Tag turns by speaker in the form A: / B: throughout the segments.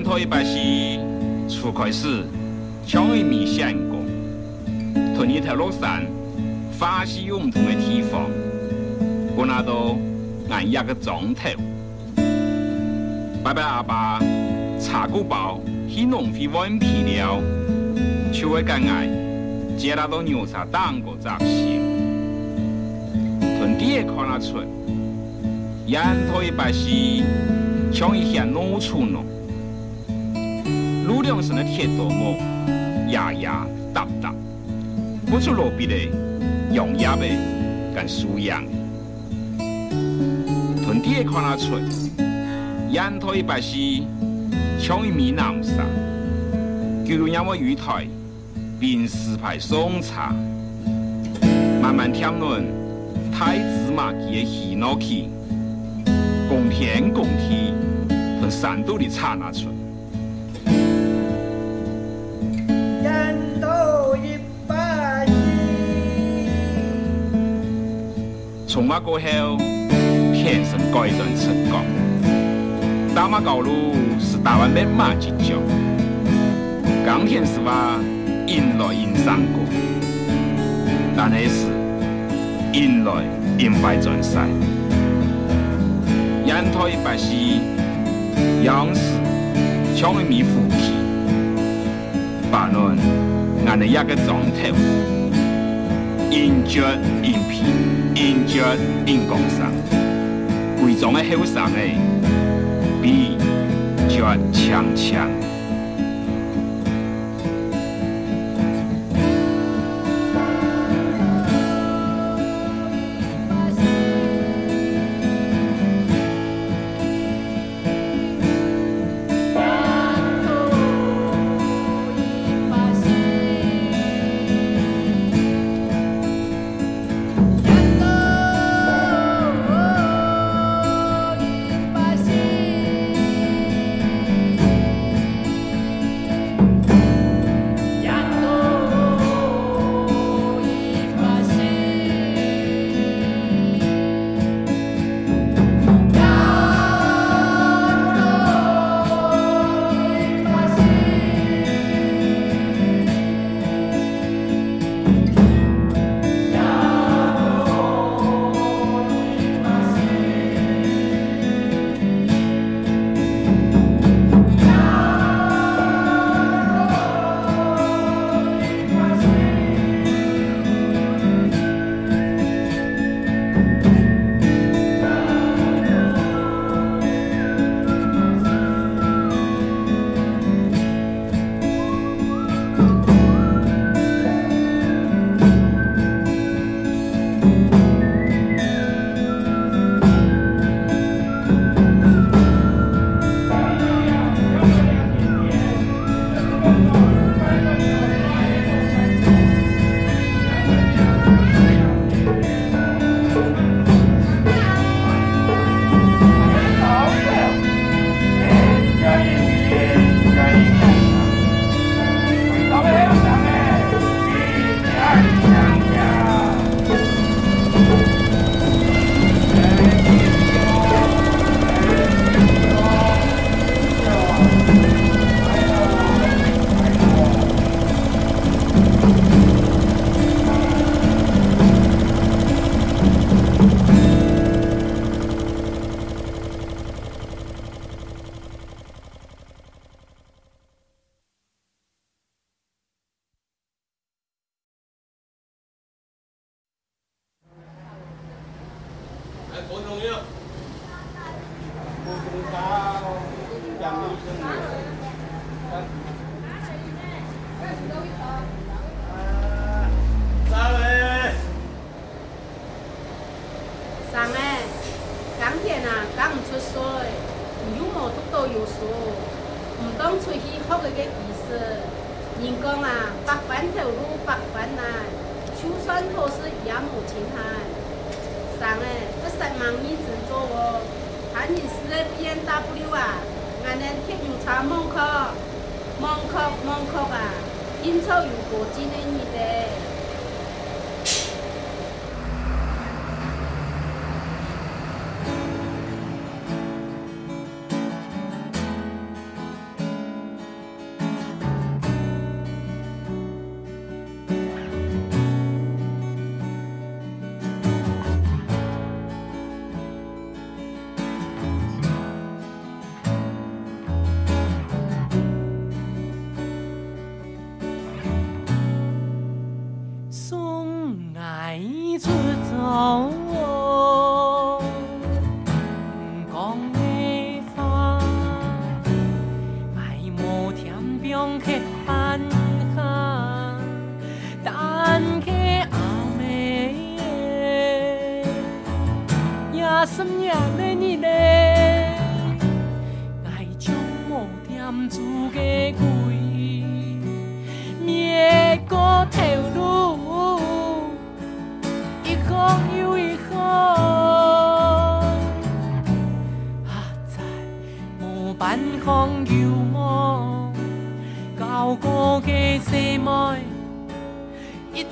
A: 人头一把戏初开始，从一米相公，同一条路上，发现有唔同的地方，我那都按一个钟头。拜拜阿爸，茶古包去农会换皮了，就会跟爱接那到牛茶当个杂戏，从地也看那出，人头一把戏，从一向农村喏。路两上的铁道木，压压搭搭，不出路边的用压的跟树样。屯地看得出，沿途一排是像一米南山，就如那么雨台，并四排送茶，慢慢听论太子马基的喜怒气，公天公地，从山肚里插那出。从那过后，天生改段出港。大马高路是台湾的马吉角，刚天是话迎来迎上过，但那是迎来迎败转赛。沿途一百西，样式像一米虎皮，把论按了一个钟头，迎绝迎皮。迎接迎公上，贵重的后生诶，比绝强强。
B: 望望吧应酬如果真年你的。
C: Không nhiều, mong cao, có ghê say môi, ít.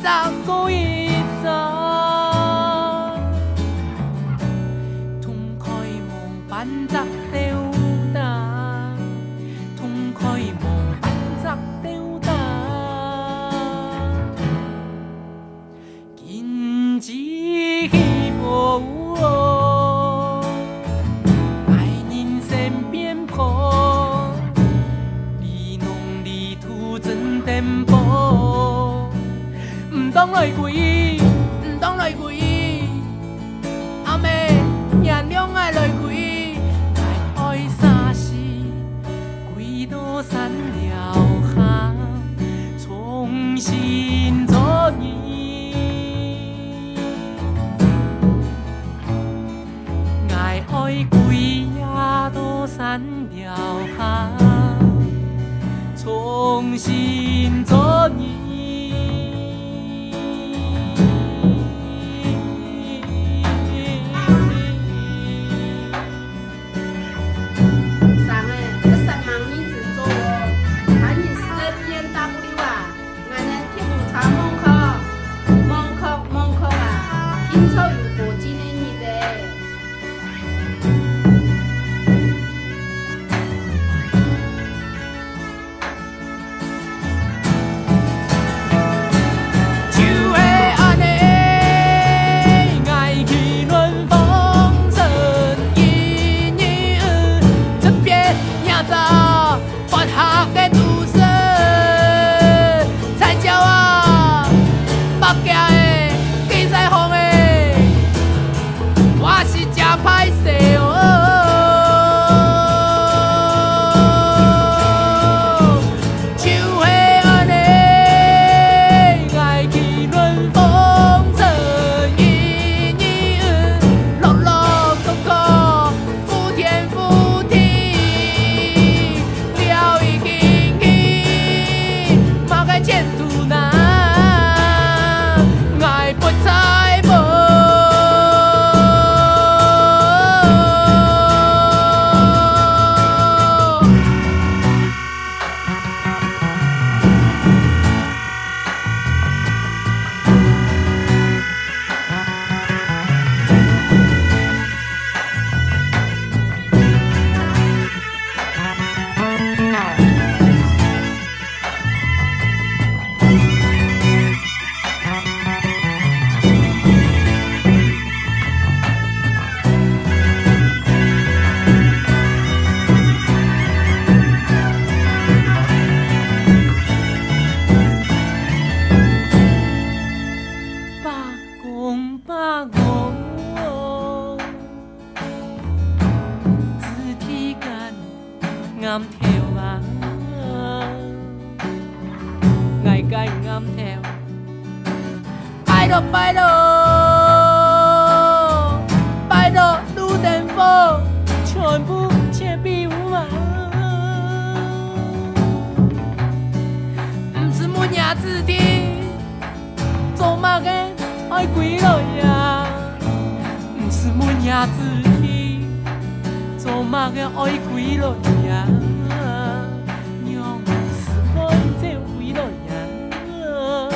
C: 来归，唔当来归。阿妹，原谅爱来归。爱爱三世，归到三了巷，重新做人。爱爱归呀，都三条巷，重新做人。娘子的做嘛个爱鬼了呀什么娘子的做嘛个爱鬼了呀娘我已经为了娘子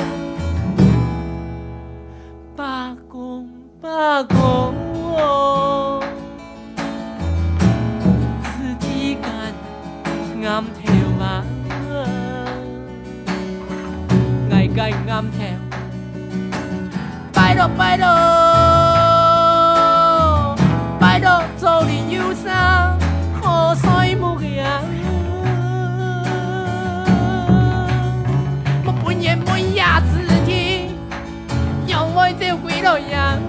C: 罢工罢工该暗跳，拜托拜托，拜托做你忧伤，雨水无影，没半夜没夜子天，让我走几落阳，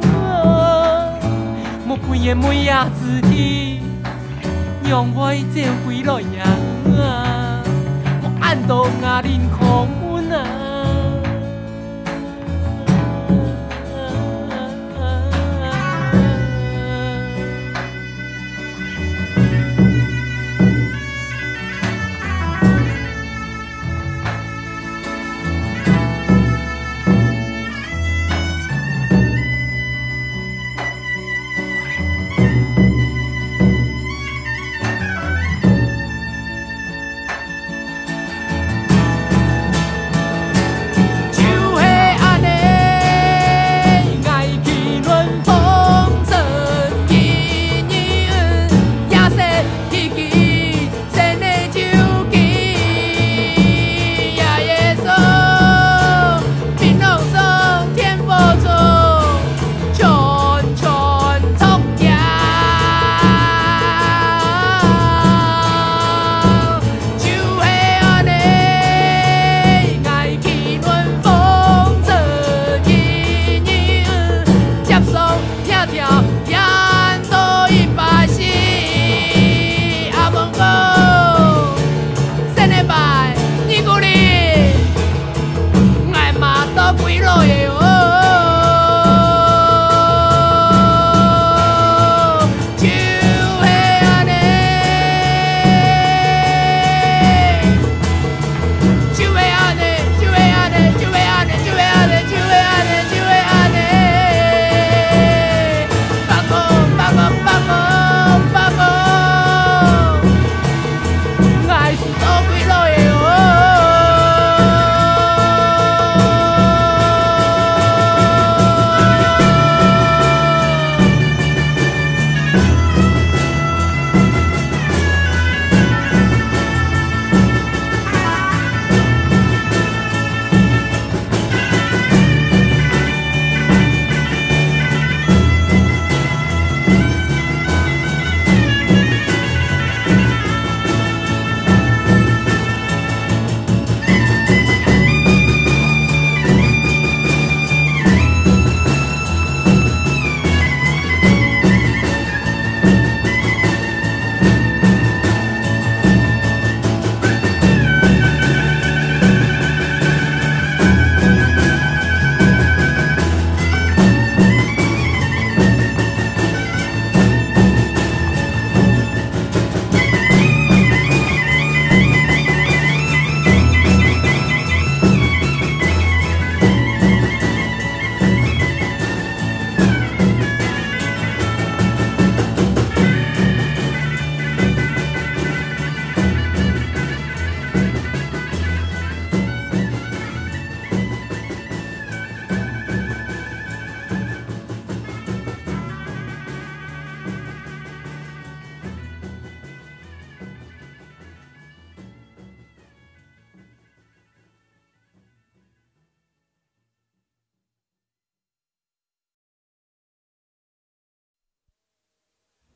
C: 没半夜没夜子天，让我走几落阳，我暗度压林空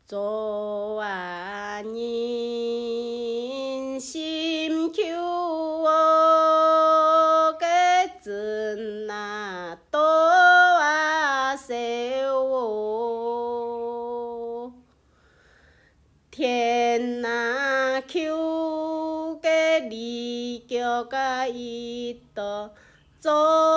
B: 做啊人心求我个真啊多啊少哦，天啊求个你叫个一道做。